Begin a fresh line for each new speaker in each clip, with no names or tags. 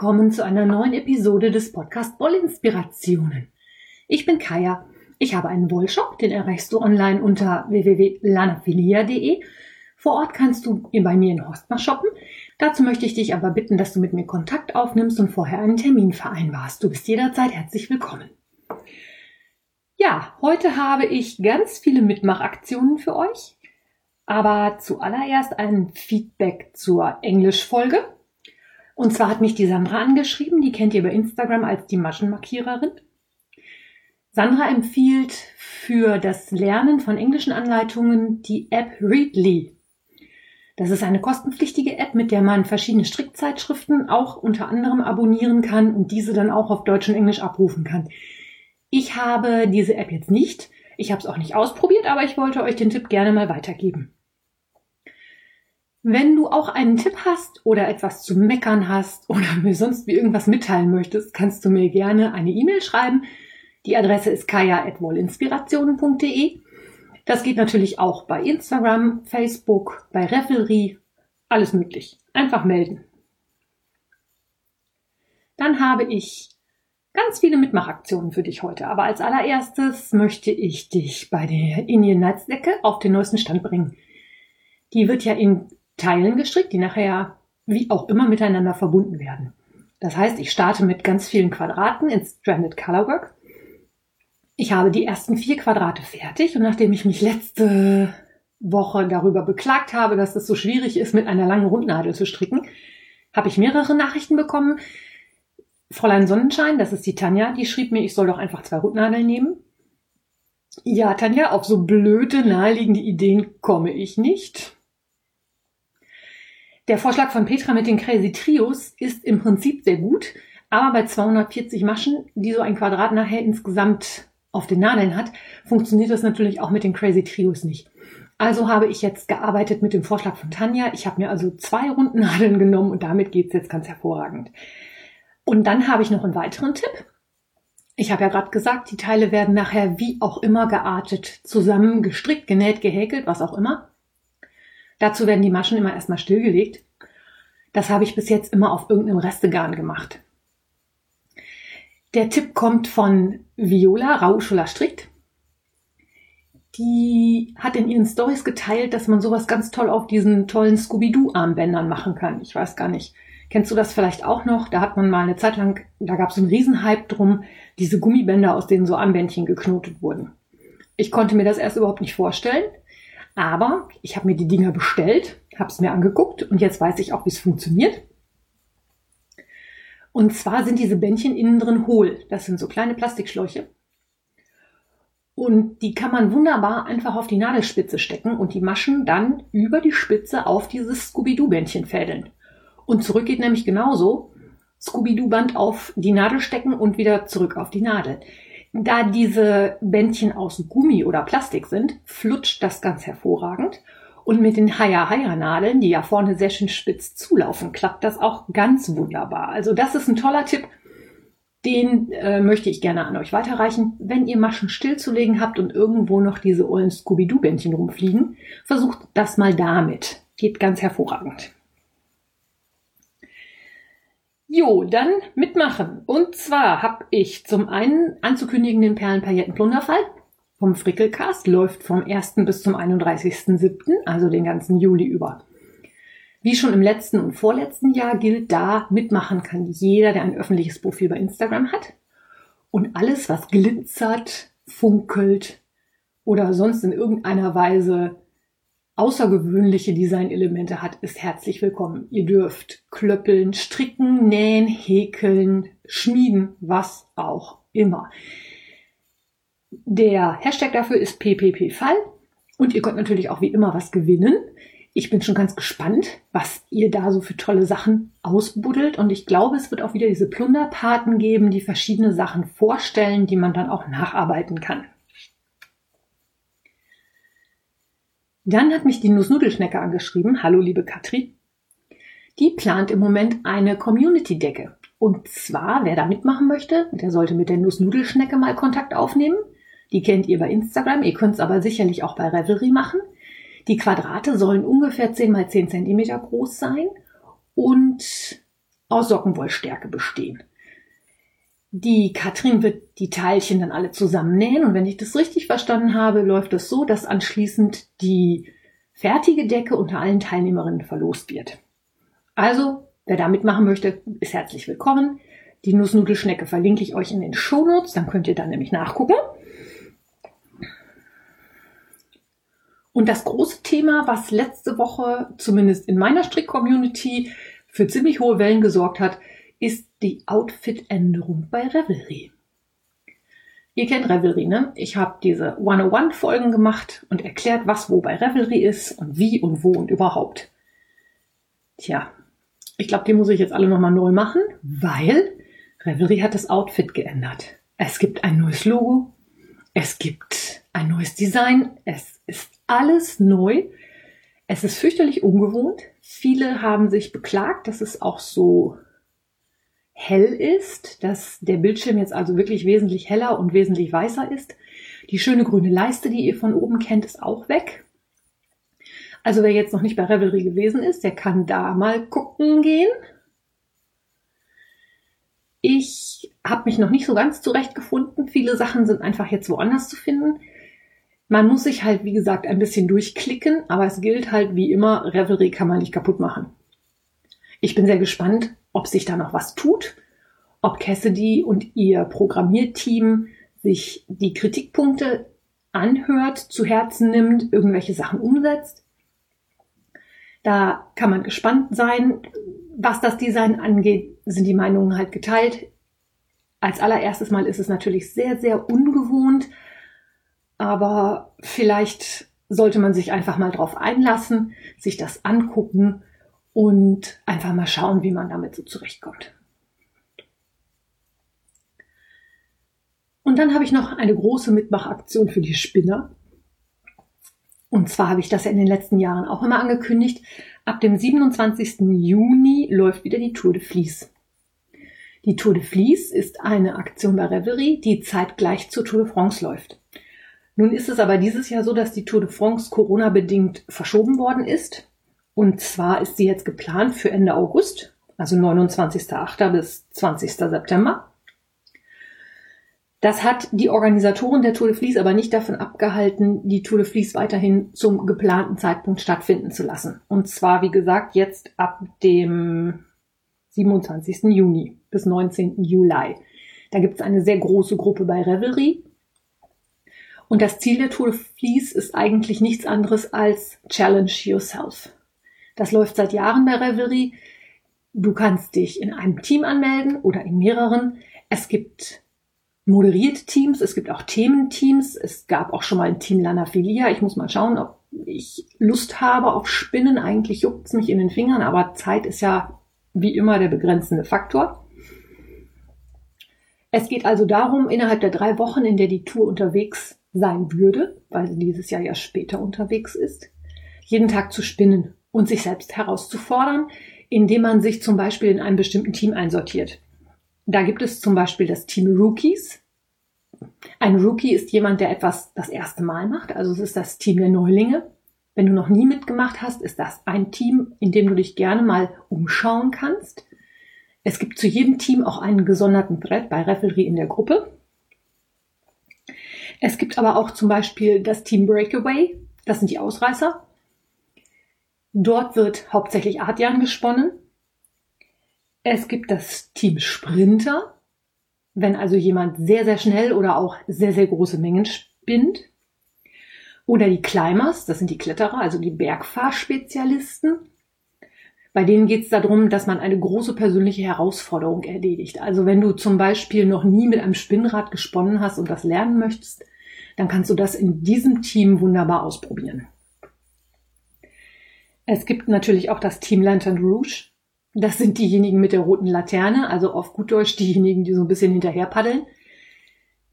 Willkommen zu einer neuen Episode des Podcast Wollinspirationen. Ich bin Kaya. Ich habe einen Wollshop, den erreichst du online unter www.lanafilia.de. Vor Ort kannst du bei mir in Horstmar shoppen. Dazu möchte ich dich aber bitten, dass du mit mir Kontakt aufnimmst und vorher einen Termin vereinbarst. Du bist jederzeit herzlich willkommen. Ja, heute habe ich ganz viele Mitmachaktionen für euch. Aber zuallererst ein Feedback zur Englischfolge. Und zwar hat mich die Sandra angeschrieben, die kennt ihr bei Instagram als die Maschenmarkiererin. Sandra empfiehlt für das Lernen von englischen Anleitungen die App Readly. Das ist eine kostenpflichtige App, mit der man verschiedene Strickzeitschriften auch unter anderem abonnieren kann und diese dann auch auf Deutsch und Englisch abrufen kann. Ich habe diese App jetzt nicht. Ich habe es auch nicht ausprobiert, aber ich wollte euch den Tipp gerne mal weitergeben. Wenn du auch einen Tipp hast oder etwas zu meckern hast oder mir sonst wie irgendwas mitteilen möchtest, kannst du mir gerne eine E-Mail schreiben. Die Adresse ist kaya.wollinspirationen.de. Das geht natürlich auch bei Instagram, Facebook, bei Revelry, alles möglich. Einfach melden. Dann habe ich ganz viele Mitmachaktionen für dich heute. Aber als allererstes möchte ich dich bei der Indian Nights Decke auf den neuesten Stand bringen. Die wird ja in Teilen gestrickt, die nachher wie auch immer miteinander verbunden werden. Das heißt, ich starte mit ganz vielen Quadraten in Stranded Colorwork. Ich habe die ersten vier Quadrate fertig und nachdem ich mich letzte Woche darüber beklagt habe, dass es so schwierig ist, mit einer langen Rundnadel zu stricken, habe ich mehrere Nachrichten bekommen. Fräulein Sonnenschein, das ist die Tanja, die schrieb mir, ich soll doch einfach zwei Rundnadeln nehmen. Ja, Tanja, auf so blöde, naheliegende Ideen komme ich nicht. Der Vorschlag von Petra mit den Crazy Trios ist im Prinzip sehr gut, aber bei 240 Maschen, die so ein Quadrat nachher insgesamt auf den Nadeln hat, funktioniert das natürlich auch mit den Crazy Trios nicht. Also habe ich jetzt gearbeitet mit dem Vorschlag von Tanja. Ich habe mir also zwei runden Nadeln genommen und damit geht's jetzt ganz hervorragend. Und dann habe ich noch einen weiteren Tipp. Ich habe ja gerade gesagt, die Teile werden nachher wie auch immer geartet, zusammen gestrickt, genäht, gehäkelt, was auch immer. Dazu werden die Maschen immer erstmal stillgelegt. Das habe ich bis jetzt immer auf irgendeinem Restegarn gemacht. Der Tipp kommt von Viola Rauschula Strickt. Die hat in ihren Stories geteilt, dass man sowas ganz toll auf diesen tollen Scooby-Doo-Armbändern machen kann. Ich weiß gar nicht. Kennst du das vielleicht auch noch? Da hat man mal eine Zeit lang, da gab es einen Riesenhype drum, diese Gummibänder, aus denen so Armbändchen geknotet wurden. Ich konnte mir das erst überhaupt nicht vorstellen. Aber ich habe mir die Dinger bestellt, habe es mir angeguckt und jetzt weiß ich auch, wie es funktioniert. Und zwar sind diese Bändchen innen drin hohl. Das sind so kleine Plastikschläuche. Und die kann man wunderbar einfach auf die Nadelspitze stecken und die Maschen dann über die Spitze auf dieses Scooby-Doo-Bändchen fädeln. Und zurück geht nämlich genauso. Scooby-Doo-Band auf die Nadel stecken und wieder zurück auf die Nadel. Da diese Bändchen aus Gummi oder Plastik sind, flutscht das ganz hervorragend. Und mit den Haya-Haya-Nadeln, die ja vorne sehr schön spitz zulaufen, klappt das auch ganz wunderbar. Also das ist ein toller Tipp. Den äh, möchte ich gerne an euch weiterreichen. Wenn ihr Maschen stillzulegen habt und irgendwo noch diese ollen Scooby-Doo-Bändchen rumfliegen, versucht das mal damit. Geht ganz hervorragend. Jo, dann mitmachen. Und zwar habe ich zum einen anzukündigen den Perlenpailletten-Plunderfall vom Frickelcast. Läuft vom 1. bis zum 31.07., also den ganzen Juli über. Wie schon im letzten und vorletzten Jahr gilt da, mitmachen kann jeder, der ein öffentliches Profil bei Instagram hat. Und alles, was glitzert, funkelt oder sonst in irgendeiner Weise außergewöhnliche Designelemente hat, ist herzlich willkommen. Ihr dürft klöppeln, stricken, nähen, häkeln, schmieden, was auch immer. Der Hashtag dafür ist PPP-Fall und ihr könnt natürlich auch wie immer was gewinnen. Ich bin schon ganz gespannt, was ihr da so für tolle Sachen ausbuddelt und ich glaube, es wird auch wieder diese Plunderpaten geben, die verschiedene Sachen vorstellen, die man dann auch nacharbeiten kann. Dann hat mich die Nussnudelschnecke angeschrieben. Hallo, liebe Katri. Die plant im Moment eine Community-Decke. Und zwar, wer da mitmachen möchte, der sollte mit der Nussnudelschnecke mal Kontakt aufnehmen. Die kennt ihr bei Instagram. Ihr könnt es aber sicherlich auch bei Revelry machen. Die Quadrate sollen ungefähr 10 mal 10 Zentimeter groß sein. Und aus Sockenwollstärke bestehen. Die Katrin wird die Teilchen dann alle zusammennähen und wenn ich das richtig verstanden habe, läuft es so, dass anschließend die fertige Decke unter allen Teilnehmerinnen verlost wird. Also, wer da mitmachen möchte, ist herzlich willkommen. Die Nussnudelschnecke verlinke ich euch in den Shownotes, dann könnt ihr da nämlich nachgucken. Und das große Thema, was letzte Woche zumindest in meiner Strick-Community für ziemlich hohe Wellen gesorgt hat, ist die Outfit-Änderung bei Revelry. Ihr kennt Revelry, ne? Ich habe diese 101-Folgen gemacht und erklärt, was wo bei Revelry ist und wie und wo und überhaupt. Tja, ich glaube, die muss ich jetzt alle nochmal neu machen, weil Revelry hat das Outfit geändert. Es gibt ein neues Logo, es gibt ein neues Design, es ist alles neu. Es ist fürchterlich ungewohnt. Viele haben sich beklagt, dass es auch so hell ist, dass der Bildschirm jetzt also wirklich wesentlich heller und wesentlich weißer ist. Die schöne grüne Leiste, die ihr von oben kennt, ist auch weg. Also wer jetzt noch nicht bei Revelry gewesen ist, der kann da mal gucken gehen. Ich habe mich noch nicht so ganz zurechtgefunden. Viele Sachen sind einfach jetzt woanders zu finden. Man muss sich halt, wie gesagt, ein bisschen durchklicken, aber es gilt halt wie immer, Revelry kann man nicht kaputt machen. Ich bin sehr gespannt, ob sich da noch was tut, ob Cassidy und ihr Programmierteam sich die Kritikpunkte anhört, zu Herzen nimmt, irgendwelche Sachen umsetzt. Da kann man gespannt sein. Was das Design angeht, sind die Meinungen halt geteilt. Als allererstes Mal ist es natürlich sehr, sehr ungewohnt, aber vielleicht sollte man sich einfach mal drauf einlassen, sich das angucken und einfach mal schauen, wie man damit so zurechtkommt. Und dann habe ich noch eine große Mitmachaktion für die Spinner. Und zwar habe ich das ja in den letzten Jahren auch immer angekündigt. Ab dem 27. Juni läuft wieder die Tour de Vlies. Die Tour de Vlies ist eine Aktion bei Reverie, die zeitgleich zur Tour de France läuft. Nun ist es aber dieses Jahr so, dass die Tour de France Corona-bedingt verschoben worden ist. Und zwar ist sie jetzt geplant für Ende August, also 29.08. bis 20. September. Das hat die Organisatoren der Tour de Vlies aber nicht davon abgehalten, die Tour de Vlies weiterhin zum geplanten Zeitpunkt stattfinden zu lassen. Und zwar, wie gesagt, jetzt ab dem 27. Juni bis 19. Juli. Da gibt es eine sehr große Gruppe bei Revelry. Und das Ziel der Tour de Vlies ist eigentlich nichts anderes als Challenge Yourself. Das läuft seit Jahren bei Revelry. Du kannst dich in einem Team anmelden oder in mehreren. Es gibt moderierte Teams, es gibt auch Thementeams. Es gab auch schon mal ein Team Lanafilia. Ich muss mal schauen, ob ich Lust habe auf Spinnen. Eigentlich juckt es mich in den Fingern, aber Zeit ist ja wie immer der begrenzende Faktor. Es geht also darum, innerhalb der drei Wochen, in der die Tour unterwegs sein würde, weil sie dieses Jahr ja später unterwegs ist, jeden Tag zu spinnen und sich selbst herauszufordern, indem man sich zum Beispiel in einem bestimmten Team einsortiert. Da gibt es zum Beispiel das Team Rookies. Ein Rookie ist jemand, der etwas das erste Mal macht, also es ist das Team der Neulinge. Wenn du noch nie mitgemacht hast, ist das ein Team, in dem du dich gerne mal umschauen kannst. Es gibt zu jedem Team auch einen gesonderten Thread bei Revelry in der Gruppe. Es gibt aber auch zum Beispiel das Team Breakaway, das sind die Ausreißer. Dort wird hauptsächlich Adjan gesponnen. Es gibt das Team Sprinter, wenn also jemand sehr, sehr schnell oder auch sehr, sehr große Mengen spinnt. Oder die Climbers, das sind die Kletterer, also die Bergfahrspezialisten. Bei denen geht es darum, dass man eine große persönliche Herausforderung erledigt. Also wenn du zum Beispiel noch nie mit einem Spinnrad gesponnen hast und das lernen möchtest, dann kannst du das in diesem Team wunderbar ausprobieren. Es gibt natürlich auch das Team Lantern Rouge. Das sind diejenigen mit der roten Laterne, also auf gut Deutsch diejenigen, die so ein bisschen hinterher paddeln.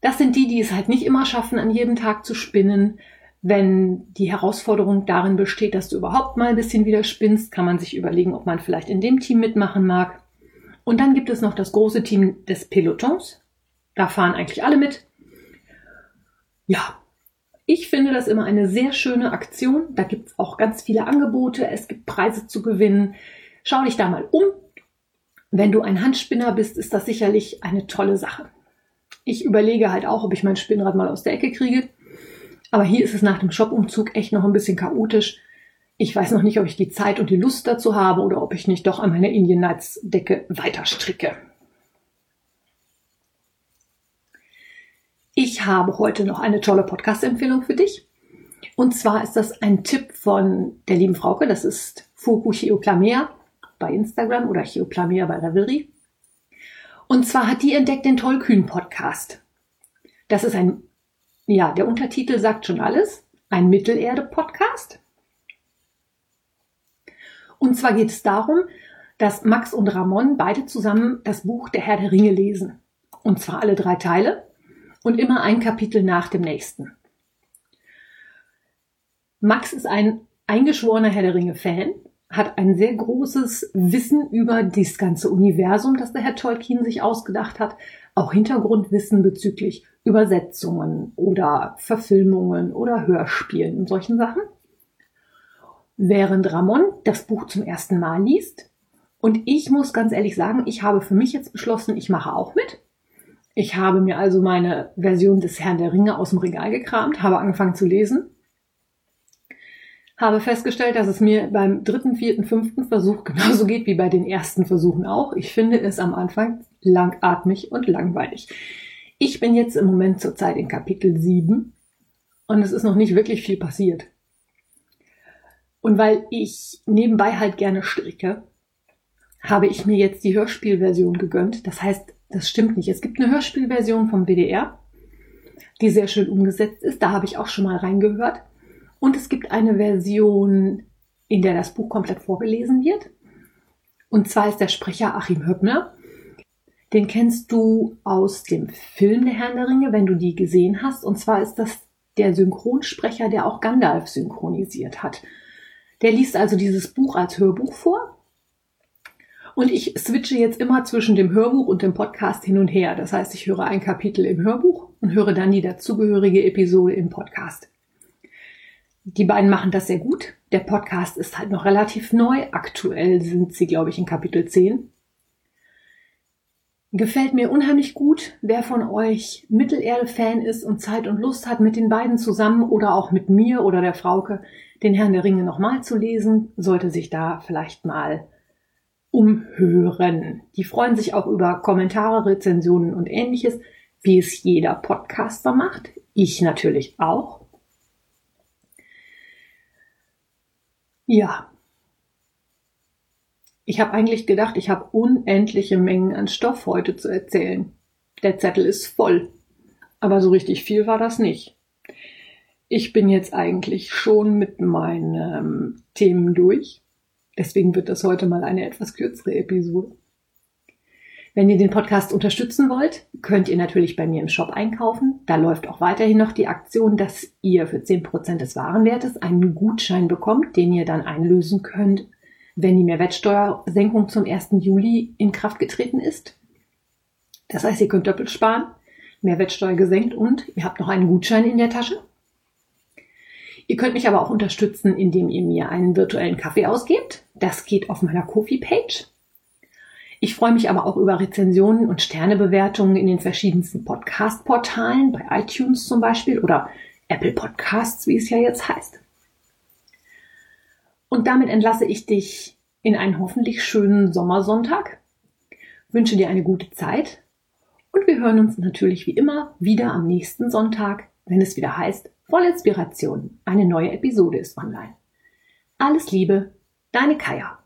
Das sind die, die es halt nicht immer schaffen, an jedem Tag zu spinnen. Wenn die Herausforderung darin besteht, dass du überhaupt mal ein bisschen wieder spinnst, kann man sich überlegen, ob man vielleicht in dem Team mitmachen mag. Und dann gibt es noch das große Team des Pelotons. Da fahren eigentlich alle mit. Ja, ich finde das immer eine sehr schöne Aktion. Da gibt's auch ganz viele Angebote. Es gibt Preise zu gewinnen. Schau dich da mal um. Wenn du ein Handspinner bist, ist das sicherlich eine tolle Sache. Ich überlege halt auch, ob ich mein Spinnrad mal aus der Ecke kriege. Aber hier ist es nach dem Shopumzug echt noch ein bisschen chaotisch. Ich weiß noch nicht, ob ich die Zeit und die Lust dazu habe oder ob ich nicht doch an meiner Indian Nights Decke weiter stricke. Ich habe heute noch eine tolle Podcast-Empfehlung für dich. Und zwar ist das ein Tipp von der lieben Frauke. Das ist Fuku Chioplamea bei Instagram oder Chioplamea bei Ravelry. Und zwar hat die entdeckt den Tollkühn Podcast. Das ist ein, ja, der Untertitel sagt schon alles. Ein Mittelerde-Podcast. Und zwar geht es darum, dass Max und Ramon beide zusammen das Buch Der Herr der Ringe lesen. Und zwar alle drei Teile und immer ein Kapitel nach dem nächsten. Max ist ein eingeschworener Herr der Ringe-Fan, hat ein sehr großes Wissen über das ganze Universum, das der Herr Tolkien sich ausgedacht hat, auch Hintergrundwissen bezüglich Übersetzungen oder Verfilmungen oder Hörspielen und solchen Sachen. Während Ramon das Buch zum ersten Mal liest. Und ich muss ganz ehrlich sagen, ich habe für mich jetzt beschlossen, ich mache auch mit. Ich habe mir also meine Version des Herrn der Ringe aus dem Regal gekramt, habe angefangen zu lesen habe festgestellt, dass es mir beim dritten, vierten, fünften Versuch genauso geht wie bei den ersten Versuchen auch. Ich finde es am Anfang langatmig und langweilig. Ich bin jetzt im Moment zurzeit in Kapitel 7 und es ist noch nicht wirklich viel passiert. Und weil ich nebenbei halt gerne stricke, habe ich mir jetzt die Hörspielversion gegönnt. Das heißt, das stimmt nicht. Es gibt eine Hörspielversion vom WDR, die sehr schön umgesetzt ist. Da habe ich auch schon mal reingehört. Und es gibt eine Version, in der das Buch komplett vorgelesen wird. Und zwar ist der Sprecher Achim Höppner. Den kennst du aus dem Film Der Herrn der Ringe, wenn du die gesehen hast. Und zwar ist das der Synchronsprecher, der auch Gandalf synchronisiert hat. Der liest also dieses Buch als Hörbuch vor. Und ich switche jetzt immer zwischen dem Hörbuch und dem Podcast hin und her. Das heißt, ich höre ein Kapitel im Hörbuch und höre dann die dazugehörige Episode im Podcast. Die beiden machen das sehr gut. Der Podcast ist halt noch relativ neu. Aktuell sind sie, glaube ich, in Kapitel 10. Gefällt mir unheimlich gut. Wer von euch Mittelerde-Fan ist und Zeit und Lust hat, mit den beiden zusammen oder auch mit mir oder der Frauke den Herrn der Ringe nochmal zu lesen, sollte sich da vielleicht mal umhören. Die freuen sich auch über Kommentare, Rezensionen und ähnliches, wie es jeder Podcaster macht. Ich natürlich auch. Ja. Ich habe eigentlich gedacht, ich habe unendliche Mengen an Stoff heute zu erzählen. Der Zettel ist voll. Aber so richtig viel war das nicht. Ich bin jetzt eigentlich schon mit meinen ähm, Themen durch. Deswegen wird das heute mal eine etwas kürzere Episode. Wenn ihr den Podcast unterstützen wollt, könnt ihr natürlich bei mir im Shop einkaufen. Da läuft auch weiterhin noch die Aktion, dass ihr für 10% des Warenwertes einen Gutschein bekommt, den ihr dann einlösen könnt, wenn die Mehrwertsteuersenkung zum 1. Juli in Kraft getreten ist. Das heißt, ihr könnt doppelt sparen, Mehrwertsteuer gesenkt und ihr habt noch einen Gutschein in der Tasche. Ihr könnt mich aber auch unterstützen, indem ihr mir einen virtuellen Kaffee ausgebt. Das geht auf meiner Kofi-Page. Ich freue mich aber auch über Rezensionen und Sternebewertungen in den verschiedensten Podcast-Portalen, bei iTunes zum Beispiel oder Apple Podcasts, wie es ja jetzt heißt. Und damit entlasse ich dich in einen hoffentlich schönen Sommersonntag, wünsche dir eine gute Zeit und wir hören uns natürlich wie immer wieder am nächsten Sonntag, wenn es wieder heißt, voll Inspiration, eine neue Episode ist online. Alles Liebe, deine Kaya.